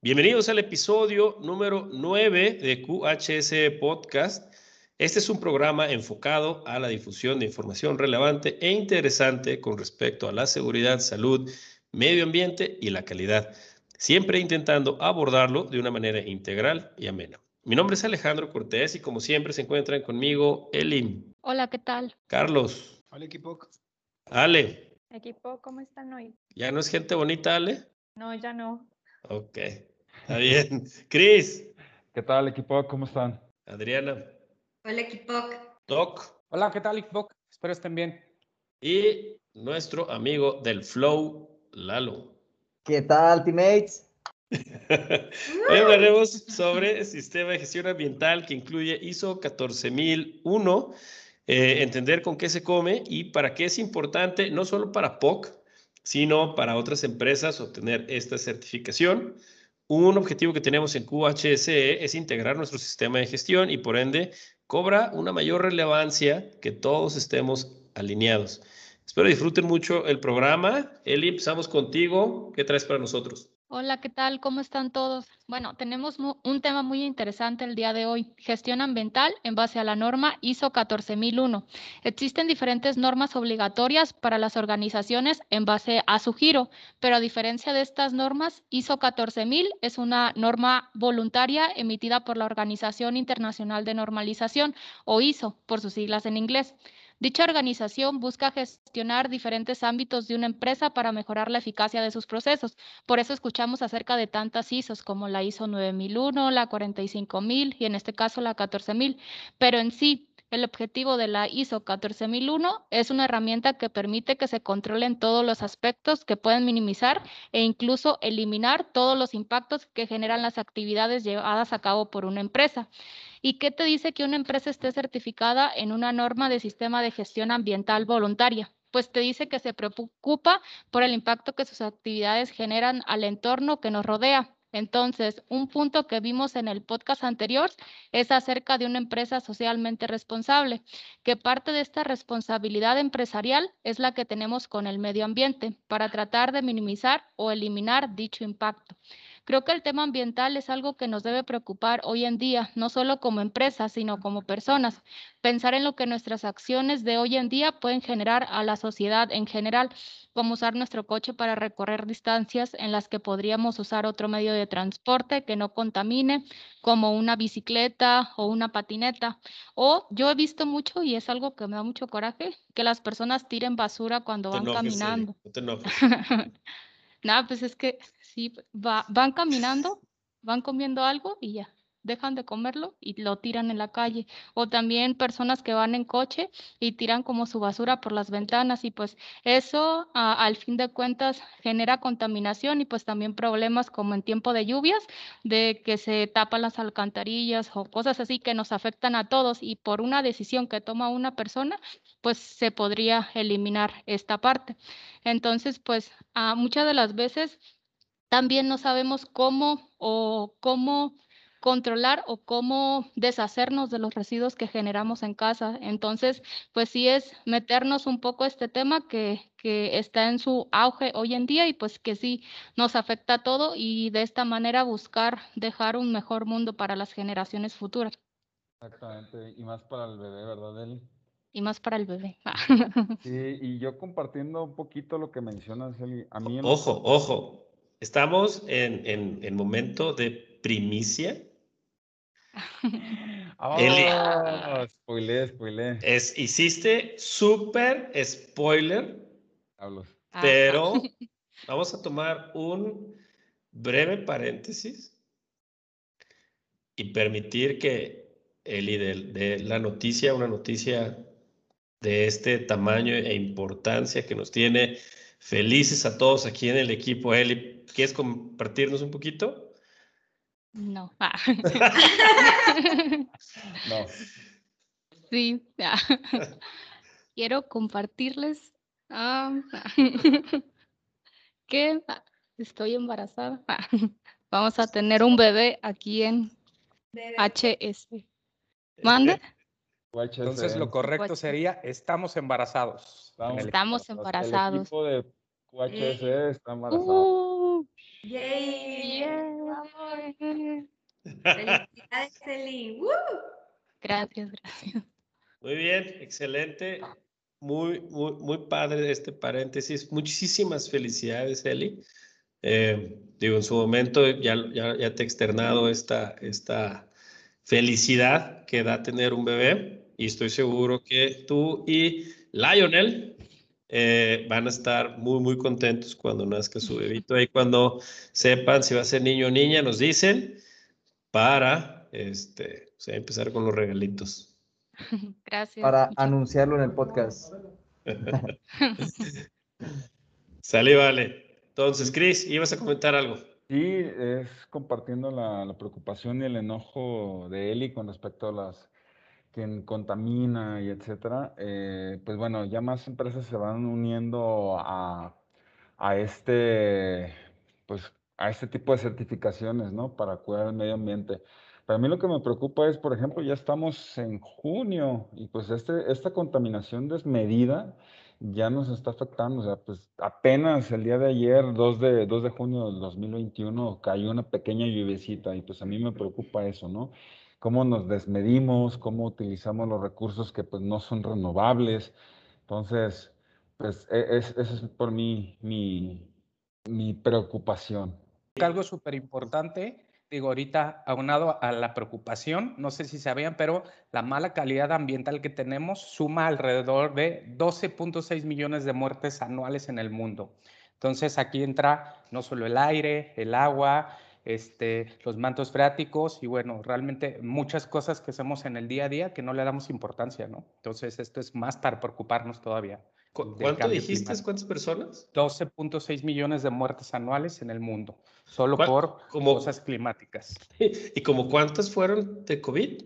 Bienvenidos al episodio número 9 de QHS Podcast. Este es un programa enfocado a la difusión de información relevante e interesante con respecto a la seguridad, salud, medio ambiente y la calidad, siempre intentando abordarlo de una manera integral y amena. Mi nombre es Alejandro Cortés y como siempre se encuentran conmigo Elim. Hola, ¿qué tal? Carlos. Hola equipo. Ale. Equipo, ¿cómo están hoy? ¿Ya no es gente bonita, Ale? No, ya no. Ok, está bien. Cris. ¿Qué tal equipo? ¿Cómo están? Adriana. Hola equipo. Doc. Hola, ¿qué tal equipo? Espero estén bien. Y nuestro amigo del Flow, Lalo. ¿Qué tal, teammates? Hoy hablaremos sobre el sistema de gestión ambiental que incluye ISO 14001, eh, entender con qué se come y para qué es importante, no solo para POC, sino para otras empresas obtener esta certificación. Un objetivo que tenemos en QHSE es integrar nuestro sistema de gestión y por ende cobra una mayor relevancia que todos estemos alineados. Espero disfruten mucho el programa. Eli, empezamos contigo. ¿Qué traes para nosotros? Hola, ¿qué tal? ¿Cómo están todos? Bueno, tenemos un tema muy interesante el día de hoy, gestión ambiental en base a la norma ISO 14001. Existen diferentes normas obligatorias para las organizaciones en base a su giro, pero a diferencia de estas normas, ISO 14000 es una norma voluntaria emitida por la Organización Internacional de Normalización o ISO, por sus siglas en inglés. Dicha organización busca gestionar diferentes ámbitos de una empresa para mejorar la eficacia de sus procesos. Por eso escuchamos acerca de tantas ISOs como la ISO 9001, la 45000 y en este caso la 14000. Pero en sí, el objetivo de la ISO 14001 es una herramienta que permite que se controlen todos los aspectos que pueden minimizar e incluso eliminar todos los impactos que generan las actividades llevadas a cabo por una empresa. ¿Y qué te dice que una empresa esté certificada en una norma de sistema de gestión ambiental voluntaria? Pues te dice que se preocupa por el impacto que sus actividades generan al entorno que nos rodea. Entonces, un punto que vimos en el podcast anterior es acerca de una empresa socialmente responsable, que parte de esta responsabilidad empresarial es la que tenemos con el medio ambiente para tratar de minimizar o eliminar dicho impacto. Creo que el tema ambiental es algo que nos debe preocupar hoy en día, no solo como empresas, sino como personas. Pensar en lo que nuestras acciones de hoy en día pueden generar a la sociedad en general, como usar nuestro coche para recorrer distancias en las que podríamos usar otro medio de transporte que no contamine, como una bicicleta o una patineta. O yo he visto mucho, y es algo que me da mucho coraje, que las personas tiren basura cuando van caminando. no. Nada, pues es que sí, va, van caminando, van comiendo algo y ya, dejan de comerlo y lo tiran en la calle. O también personas que van en coche y tiran como su basura por las ventanas y pues eso al fin de cuentas genera contaminación y pues también problemas como en tiempo de lluvias, de que se tapan las alcantarillas o cosas así que nos afectan a todos y por una decisión que toma una persona, pues se podría eliminar esta parte. Entonces, pues a muchas de las veces también no sabemos cómo o cómo controlar o cómo deshacernos de los residuos que generamos en casa. Entonces, pues sí es meternos un poco a este tema que, que está en su auge hoy en día y pues que sí nos afecta a todo y de esta manera buscar dejar un mejor mundo para las generaciones futuras. Exactamente, y más para el bebé, ¿verdad, Eli? Y más para el bebé. sí, y yo compartiendo un poquito lo que mencionas, Eli, a mí... Ojo, ojo, estamos en, en, en momento de primicia oh, spoilé, spoilé. Es, hiciste súper spoiler. Hablo. Pero vamos a tomar un breve paréntesis y permitir que Eli de, de la noticia, una noticia de este tamaño e importancia que nos tiene felices a todos aquí en el equipo. Eli, ¿quieres compartirnos un poquito? No. Ah. no. Sí. Quiero compartirles que estoy embarazada. Vamos a tener un bebé aquí en HS. ¿Mande? Entonces lo correcto sería estamos embarazados. Estamos embarazados. El equipo de UHS está embarazado. Uh, Felicidades, Eli. Gracias, gracias. Muy bien, excelente. Muy, muy, muy padre este paréntesis. Muchísimas felicidades, Eli. Eh, digo, en su momento ya, ya, ya te he externado esta, esta felicidad que da tener un bebé y estoy seguro que tú y Lionel eh, van a estar muy, muy contentos cuando nazca su bebito y cuando sepan si va a ser niño o niña, nos dicen para este, empezar con los regalitos. Gracias. Para anunciarlo en el podcast. Sale, vale. Entonces, Chris, ibas a comentar algo. Sí, es compartiendo la, la, preocupación y el enojo de Eli con respecto a las quien contamina y etcétera. Eh, pues bueno, ya más empresas se van uniendo a, a, este, pues, a este tipo de certificaciones, ¿no? Para cuidar el medio ambiente. Para mí lo que me preocupa es, por ejemplo, ya estamos en junio y pues este, esta contaminación desmedida ya nos está afectando. O sea, pues apenas el día de ayer, 2 de, 2 de junio del 2021, cayó una pequeña lluviecita y pues a mí me preocupa eso, ¿no? Cómo nos desmedimos, cómo utilizamos los recursos que pues no son renovables. Entonces, pues e, es, esa es por mí mi, mi preocupación. Algo súper importante digo, ahorita aunado a la preocupación, no sé si sabían, pero la mala calidad ambiental que tenemos suma alrededor de 12.6 millones de muertes anuales en el mundo. Entonces aquí entra no solo el aire, el agua, este, los mantos freáticos y bueno, realmente muchas cosas que hacemos en el día a día que no le damos importancia, ¿no? Entonces esto es más para preocuparnos todavía. ¿Cuánto dijiste? ¿Cuántas personas? 12.6 millones de muertes anuales en el mundo, solo por cosas climáticas. ¿Y como cuántas fueron de COVID?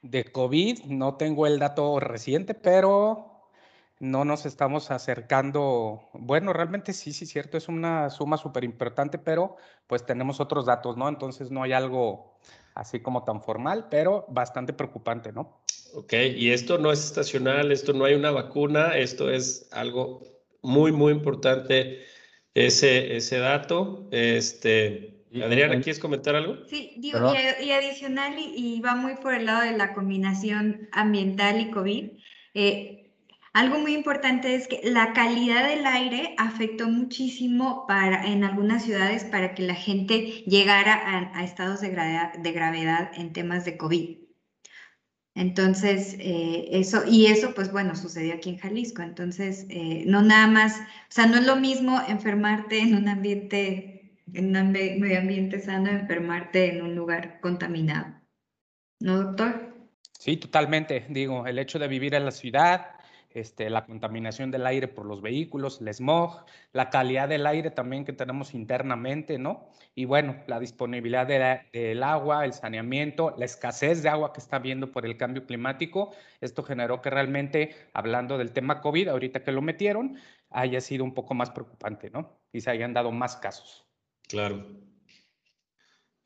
De COVID no tengo el dato reciente, pero no nos estamos acercando. Bueno, realmente sí, sí, cierto, es una suma súper importante, pero pues tenemos otros datos, ¿no? Entonces no hay algo así como tan formal, pero bastante preocupante, ¿no? Ok, y esto no es estacional, esto no hay una vacuna, esto es algo muy, muy importante, ese, ese dato. Este, Adriana, ¿quieres comentar algo? Sí, digo, y, adicional, y, va muy por el lado de la combinación ambiental y COVID. Eh, algo muy importante es que la calidad del aire afectó muchísimo para, en algunas ciudades para que la gente llegara a, estados de de gravedad en temas de COVID. Entonces, eh, eso, y eso, pues bueno, sucedió aquí en Jalisco. Entonces, eh, no nada más, o sea, no es lo mismo enfermarte en un ambiente, en un medio ambiente sano, enfermarte en un lugar contaminado. ¿No, doctor? Sí, totalmente. Digo, el hecho de vivir en la ciudad, este, la contaminación del aire por los vehículos, el smog, la calidad del aire también que tenemos internamente, ¿no? Y bueno, la disponibilidad del agua, el saneamiento, la escasez de agua que está habiendo por el cambio climático, esto generó que realmente, hablando del tema COVID, ahorita que lo metieron, haya sido un poco más preocupante, ¿no? Y se hayan dado más casos. Claro.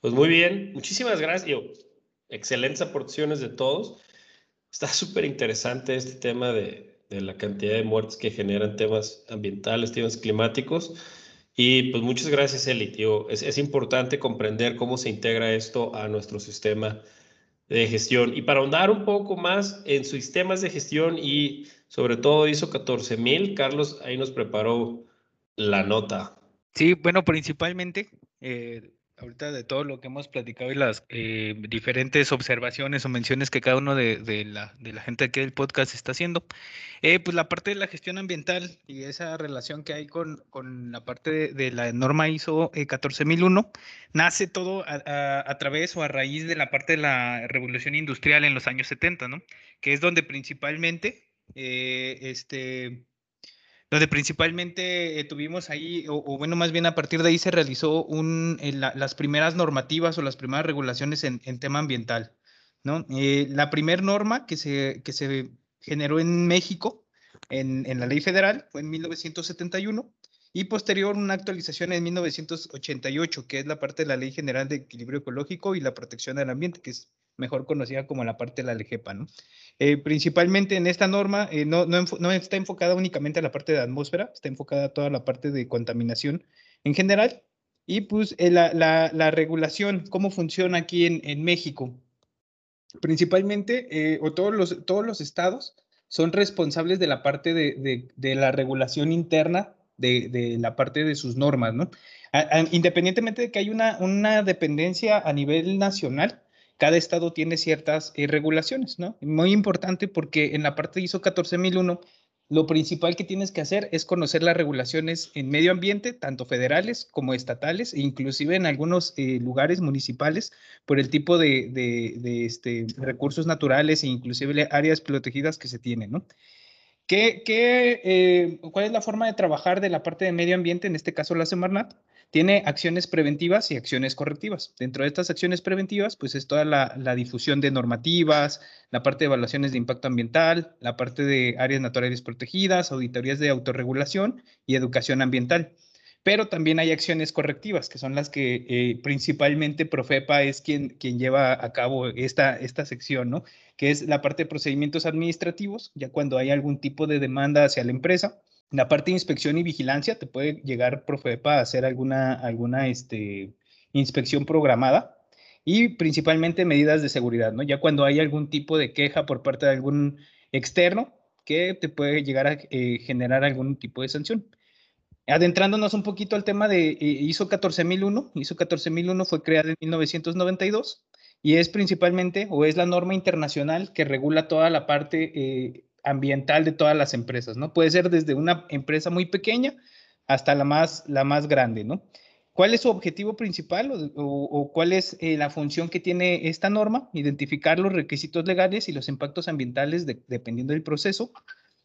Pues muy bien, muchísimas gracias. excelentes aportaciones de todos. Está súper interesante este tema de, de la cantidad de muertes que generan temas ambientales, temas climáticos. Y pues muchas gracias, Eli. Tío. Es, es, importante comprender cómo se integra esto a nuestro sistema de gestión. Y para ahondar un poco más en sus sistemas de gestión y sobre todo ISO 14000, Carlos ahí nos preparó la nota. Sí, bueno, principalmente eh, ahorita de todo lo que hemos platicado y las eh, diferentes observaciones o menciones que cada uno de, la, de la gente aquí del podcast está haciendo, eh, pues la parte de la gestión ambiental y esa relación que hay con, con la parte de, la norma ISO 14001, eh, nace todo a, a, través o a raíz de la parte de la revolución industrial en los años 70, ¿no? Que es donde principalmente este donde principalmente eh, tuvimos ahí, o, bueno, más bien a partir de ahí se realizó un, eh, las primeras normativas o las primeras regulaciones en, tema ambiental. ¿no? Eh, la primera norma que se, que se generó en México, en, en la ley federal, fue en 1971 y posterior una actualización en 1988, que es la parte de la Ley General de Equilibrio Ecológico y la Protección del Ambiente, que es mejor conocida como la parte de la LGEPA, ¿no? Eh, principalmente en esta norma eh, no, no, está enfocada únicamente a la parte de atmósfera, está enfocada a toda la parte de contaminación en general Y pues eh, la, la, la, regulación, ¿cómo funciona aquí en, en México? Principalmente, o todos los, todos los estados son responsables de la parte de, de, de la regulación interna de, de, la parte de sus normas, ¿no? Independientemente de que hay una, una dependencia a nivel nacional, cada estado tiene ciertas eh, regulaciones, ¿no? Muy importante porque en la parte ISO 14001 lo principal que tienes que hacer es conocer las regulaciones en medio ambiente, tanto federales como estatales, e inclusive en algunos eh, lugares municipales, por el tipo de, de, de este, recursos naturales e inclusive áreas protegidas que se tienen, ¿no? ¿Qué, qué, eh, ¿Cuál es la forma de trabajar de la parte de medio ambiente, en este caso la Semarnat? Tiene acciones preventivas y acciones correctivas. Dentro de estas acciones preventivas, pues es toda la, la, difusión de normativas, la parte de evaluaciones de impacto ambiental, la parte de áreas naturales protegidas, auditorías de autorregulación y educación ambiental. Pero también hay acciones correctivas, que son las que eh, principalmente Profepa es quien, quien lleva a cabo esta, esta sección, ¿no? Que es la parte de procedimientos administrativos, ya cuando hay algún tipo de demanda hacia la empresa, la parte de inspección y vigilancia, te puede llegar Profepa a hacer alguna, alguna este, inspección programada y principalmente medidas de seguridad, ¿no? Ya cuando hay algún tipo de queja por parte de algún externo que te puede llegar a eh, generar algún tipo de sanción. Adentrándonos un poquito al tema de ISO 14001, ISO 14001 fue creada en 1992 y es principalmente o es la norma internacional que regula toda la parte eh, ambiental de todas las empresas, ¿no? Puede ser desde una empresa muy pequeña hasta la más, la más grande, ¿no? ¿Cuál es su objetivo principal o, cuál es eh, la función que tiene esta norma? Identificar los requisitos legales y los impactos ambientales de, dependiendo del proceso,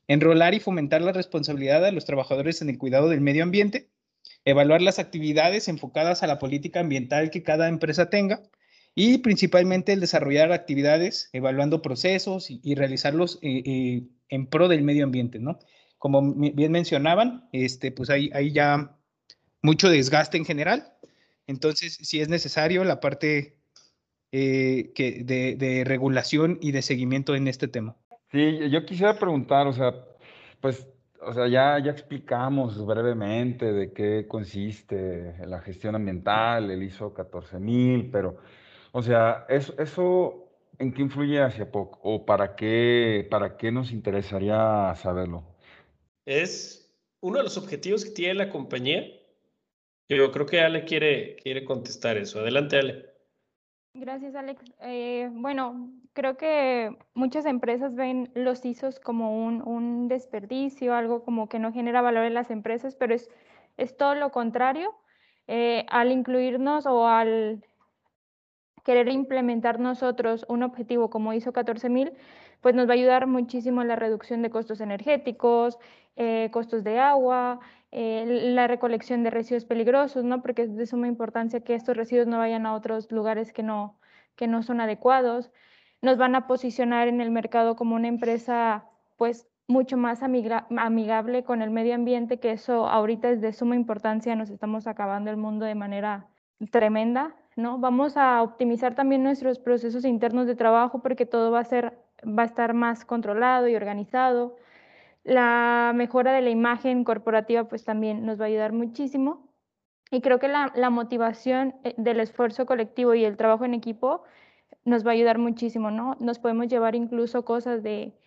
enrolar y fomentar la responsabilidad de los trabajadores en el cuidado del medio ambiente, evaluar las actividades enfocadas a la política ambiental que cada empresa tenga, y principalmente el desarrollar actividades, evaluando procesos y, realizarlos eh, eh, en pro del medio ambiente, ¿no? Como bien mencionaban, este, pues hay, hay ya mucho desgaste en general, entonces si es necesario la parte eh, de, regulación y de seguimiento en este tema. Sí, yo quisiera preguntar, o sea, pues, o sea, ya, ya explicamos brevemente de qué consiste la gestión ambiental, el ISO 14000, pero o sea, eso, eso ¿en qué influye hacia poco? ¿O para qué, para qué nos interesaría saberlo? Es uno de los objetivos que tiene la compañía. Yo creo que Ale quiere, quiere contestar eso. Adelante, Ale. Gracias, Alex. Eh, bueno, creo que muchas empresas ven los ISOs como un, desperdicio, algo como que no genera valor en las empresas, pero es, es todo lo contrario. Eh, al incluirnos o al querer implementar nosotros un objetivo como ISO 14000, pues nos va a ayudar muchísimo en la reducción de costos energéticos, eh, costos de agua, eh, la recolección de residuos peligrosos, ¿no? Porque es de suma importancia que estos residuos no vayan a otros lugares que no, que no son adecuados. Nos van a posicionar en el mercado como una empresa, pues, mucho más amiga amigable con el medio ambiente, que eso ahorita es de suma importancia, nos estamos acabando el mundo de manera tremenda, ¿no? Vamos a optimizar también nuestros procesos internos de trabajo porque todo va a, ser, va a estar más controlado y organizado. La mejora de la imagen corporativa pues también nos va a ayudar muchísimo. Y creo que la, motivación eh, del esfuerzo colectivo y el trabajo en equipo nos va a ayudar muchísimo, ¿no? Nos podemos llevar incluso cosas de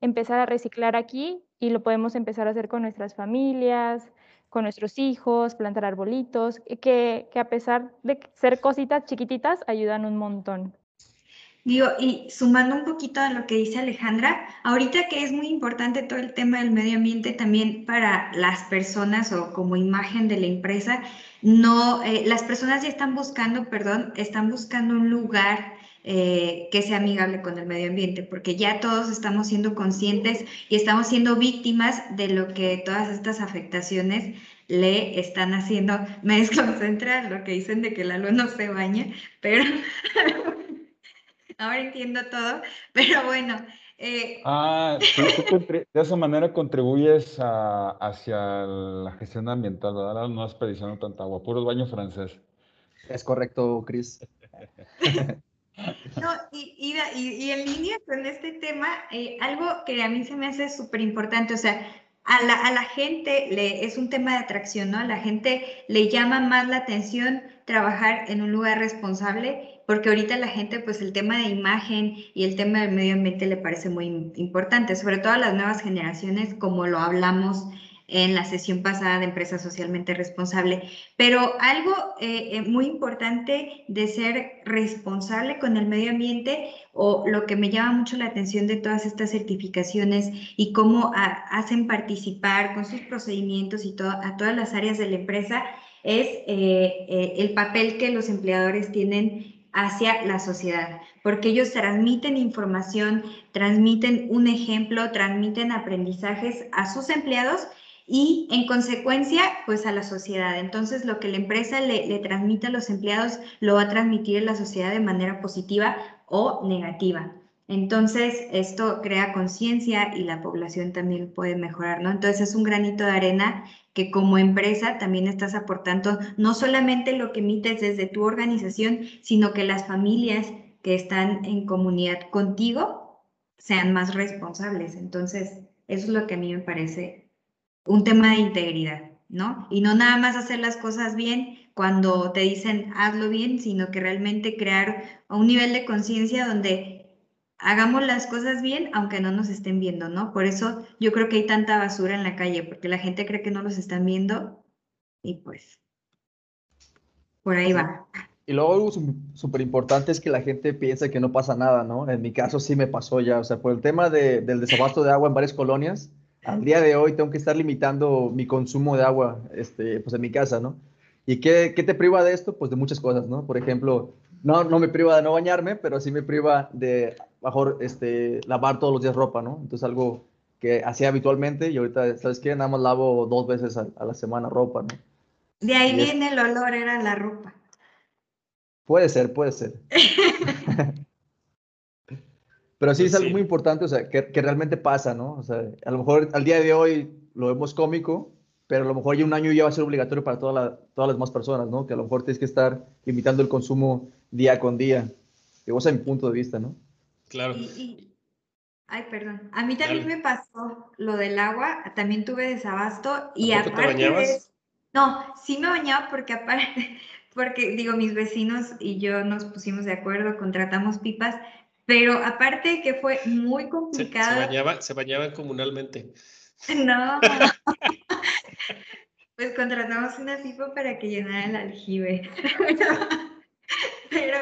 empezar a reciclar aquí y lo podemos empezar a hacer con nuestras familias, con nuestros hijos, plantar arbolitos, que, que a pesar de ser cositas chiquititas, ayudan un montón. Digo, y sumando un poquito a lo que dice Alejandra, ahorita que es muy importante todo el tema del medio ambiente también para las personas o como imagen de la empresa, no, eh, las personas ya están buscando, perdón, están buscando un lugar eh, que sea amigable con el medio ambiente, porque ya todos estamos siendo conscientes y estamos siendo víctimas de lo que todas estas afectaciones le están haciendo. Me desconcentra lo que dicen de que la luz no se baña, pero ahora entiendo todo, pero bueno. Eh, ah, tú de esa manera contribuyes a, hacia la gestión ambiental, ¿verdad? No desperdiciando tanta agua, puros baños francés. Es correcto, Cris. No, y, y, y, en línea con este tema, eh, algo que a mí se me hace súper importante, o sea, a la, a la gente le, es un tema de atracción, ¿no? A la gente le llama más la atención trabajar en un lugar responsable, porque ahorita la gente, pues el tema de imagen y el tema del medio ambiente le parece muy importante, sobre todo a las nuevas generaciones, como lo hablamos en la sesión pasada de empresa socialmente responsable. Pero algo eh, eh, muy importante de ser responsable con el medio ambiente o lo que me llama mucho la atención de todas estas certificaciones y cómo hacen participar con sus procedimientos y a todas las áreas de la empresa es eh, el papel que los empleadores tienen hacia la sociedad, porque ellos transmiten información, transmiten un ejemplo, transmiten aprendizajes a sus empleados y en consecuencia, pues a la sociedad. Entonces, lo que la empresa le, transmite a los empleados lo va a transmitir en la sociedad de manera positiva o negativa. Entonces, esto crea conciencia y la población también puede mejorar, ¿no? Entonces, es un granito de arena que como empresa también estás aportando no solamente lo que emites desde tu organización, sino que las familias que están en comunidad contigo sean más responsables. Entonces, eso es lo que a mí me parece un tema de integridad, ¿no? Y no nada más hacer las cosas bien cuando te dicen hazlo bien, sino que realmente crear un nivel de conciencia donde hagamos las cosas bien aunque no nos estén viendo, ¿no? Por eso yo creo que hay tanta basura en la calle, porque la gente cree que no los están viendo y pues por ahí va. Y luego algo súper importante es que la gente piensa que no pasa nada, ¿no? En mi caso sí me pasó ya, o sea, por el tema de, del desabasto de agua en varias colonias, al día de hoy tengo que estar limitando mi consumo de agua este, pues en mi casa, ¿no? ¿Y qué, qué, te priva de esto? Pues de muchas cosas, ¿no? Por ejemplo, no, no me priva de no bañarme, pero sí me priva de mejor este, lavar todos los días ropa, ¿no? Entonces algo que hacía habitualmente y ahorita, ¿sabes qué? Nada más lavo dos veces a, la semana ropa, ¿no? De ahí viene el olor, era la ropa. Puede ser, puede ser. Pero sí es algo muy importante, o sea, que, que, realmente pasa, ¿no? O sea, a lo mejor al día de hoy lo vemos cómico, pero a lo mejor ya un año ya va a ser obligatorio para toda la, todas las demás personas, ¿no? Que a lo mejor tienes que estar limitando el consumo día con día. Digo, ese es mi punto de vista, ¿no? Claro. Y, ay, perdón. A mí también me pasó lo del agua, también tuve desabasto y aparte te bañabas? no, sí me bañaba porque aparte, porque digo, mis vecinos y yo nos pusimos de acuerdo, contratamos pipas, pero aparte que fue muy complicado. Se, bañaba, se bañaban comunalmente. No. pues contratamos una pipa para que llenara el aljibe. Pero,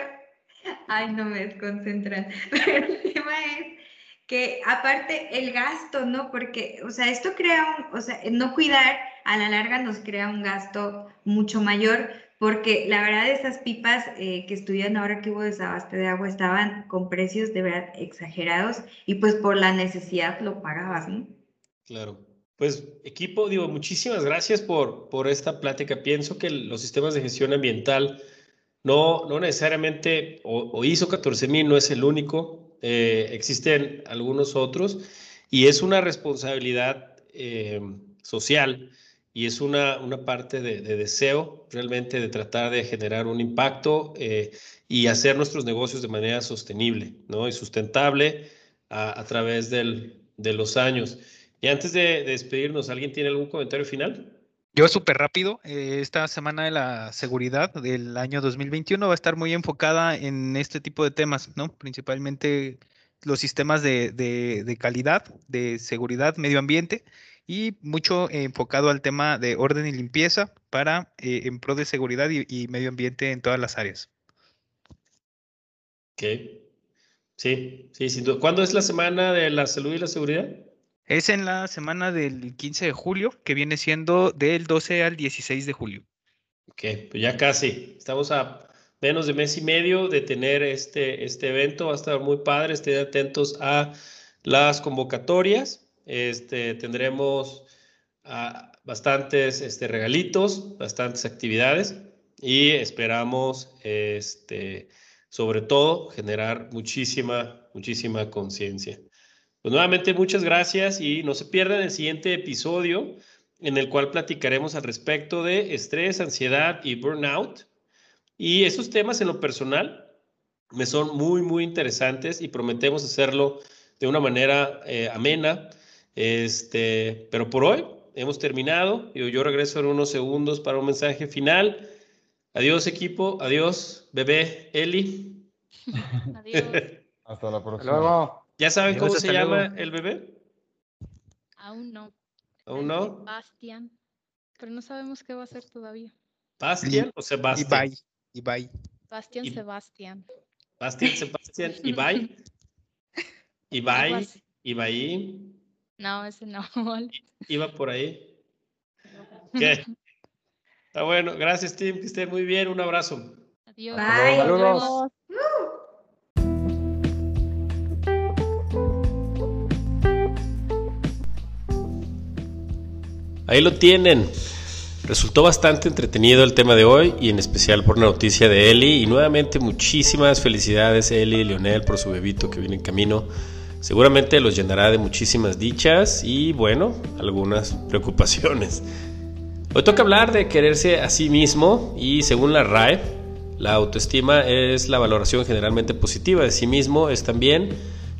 ay, no me desconcentran. Pero el tema es que aparte el gasto, ¿no? Porque, o sea, esto crea un, o sea, no cuidar a la larga nos crea un gasto mucho mayor porque la verdad esas pipas eh, que estudian ahora que hubo desabaste de agua estaban con precios de verdad exagerados y pues por la necesidad lo pagabas, ¿no? Claro. Pues equipo, digo, muchísimas gracias por, por esta plática. Pienso que los sistemas de gestión ambiental no, no necesariamente, o, ISO 14000 no es el único, eh, existen algunos otros y es una responsabilidad eh, social y es una, una parte de, deseo realmente de tratar de generar un impacto eh, y hacer nuestros negocios de manera sostenible ¿no? y sustentable a, a través del, de los años. Y antes de, despedirnos, ¿alguien tiene algún comentario final? Yo súper rápido, eh, esta semana de la seguridad del año 2021 va a estar muy enfocada en este tipo de temas, ¿no? Principalmente los sistemas de, de, calidad, de seguridad, medio ambiente y mucho enfocado al tema de orden y limpieza para eh, en pro de seguridad y, medio ambiente en todas las áreas. Ok. Sí, sí, duda. ¿Cuándo es la semana de la salud y la seguridad? Es en la semana del 15 de julio, que viene siendo del 12 al 16 de julio. Ok, pues ya casi. Estamos a menos de mes y medio de tener este, este evento. Va a estar muy padre. Estén atentos a las convocatorias. Este, tendremos ah, bastantes este, regalitos, bastantes actividades y esperamos, este, sobre todo, generar muchísima, muchísima conciencia. Pues nuevamente muchas gracias y no se pierdan el siguiente episodio en el cual platicaremos al respecto de estrés, ansiedad y burnout. Y esos temas en lo personal me son muy, muy interesantes y prometemos hacerlo de una manera eh, amena Este, pero por hoy hemos terminado. Yo, yo regreso en unos segundos para un mensaje final. Adiós, equipo. Adiós, bebé Eli. Adiós. Hasta la Hasta próxima. luego. ¿Ya saben cómo se luego. llama el bebé? Aún no. ¿Aún no? Sebastián. Pero no sabemos qué va a hacer todavía. ¿Bastian o Y Sebastián? bye. Y bye. Bastián Y- Sebastián. Bastian, Sebastián, Ibai. Ibai. Ibai, No, ese no. iba por ahí. ¿Qué? Está bueno, gracias Tim, que estén muy bien, un abrazo. Adiós. Bye. Saludos. Ahí lo tienen. Resultó bastante entretenido el tema de hoy y en especial por la noticia de Eli. Y nuevamente muchísimas felicidades Eli y Leonel por su bebito que viene en camino. Seguramente los llenará de muchísimas dichas y bueno, algunas preocupaciones. Hoy toca hablar de quererse a sí mismo y según la RAE, la autoestima es la valoración generalmente positiva de sí mismo, es también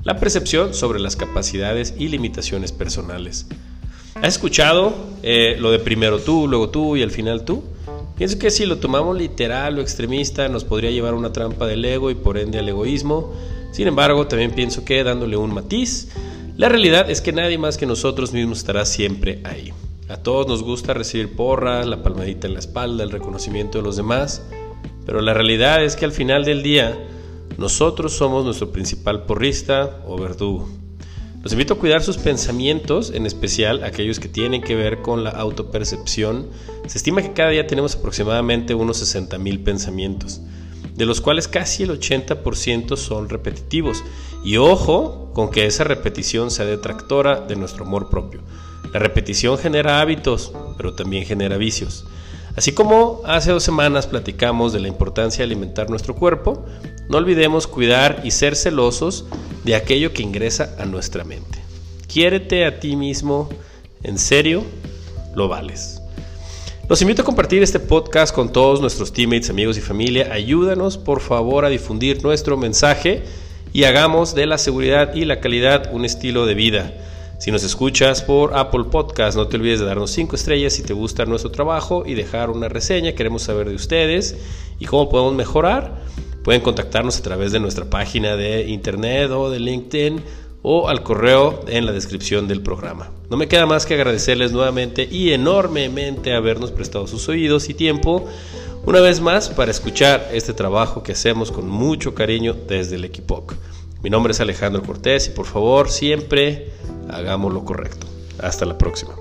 la percepción sobre las capacidades y limitaciones personales. ¿Has escuchado eh, lo de primero tú, luego tú y al final tú? Pienso que si lo tomamos literal o extremista nos podría llevar a una trampa del ego y por ende al egoísmo. Sin embargo, también pienso que dándole un matiz, la realidad es que nadie más que nosotros mismos estará siempre ahí. A todos nos gusta recibir porras, la palmadita en la espalda, el reconocimiento de los demás, pero la realidad es que al final del día nosotros somos nuestro principal porrista o verdugo. Los invito a cuidar sus pensamientos, en especial aquellos que tienen que ver con la autopercepción. Se estima que cada día tenemos aproximadamente unos 60.000 pensamientos, de los cuales casi el 80% son repetitivos. Y ojo con que esa repetición sea detractora de nuestro amor propio. La repetición genera hábitos, pero también genera vicios. Así como hace dos semanas platicamos de la importancia de alimentar nuestro cuerpo, no olvidemos cuidar y ser celosos de aquello que ingresa a nuestra mente. Quiérete a ti mismo, en serio, lo vales. Los invito a compartir este podcast con todos nuestros teammates, amigos y familia. Ayúdanos por favor a difundir nuestro mensaje y hagamos de la seguridad y la calidad un estilo de vida. Si nos escuchas por Apple Podcast, no te olvides de darnos 5 estrellas si te gusta nuestro trabajo y dejar una reseña. Queremos saber de ustedes y cómo podemos mejorar. Pueden contactarnos a través de nuestra página de internet o de LinkedIn o al correo en la descripción del programa. No me queda más que agradecerles nuevamente y enormemente habernos prestado sus oídos y tiempo una vez más para escuchar este trabajo que hacemos con mucho cariño desde el Equipoc. Mi nombre es Alejandro Cortés y por favor siempre hagamos lo correcto. Hasta la próxima.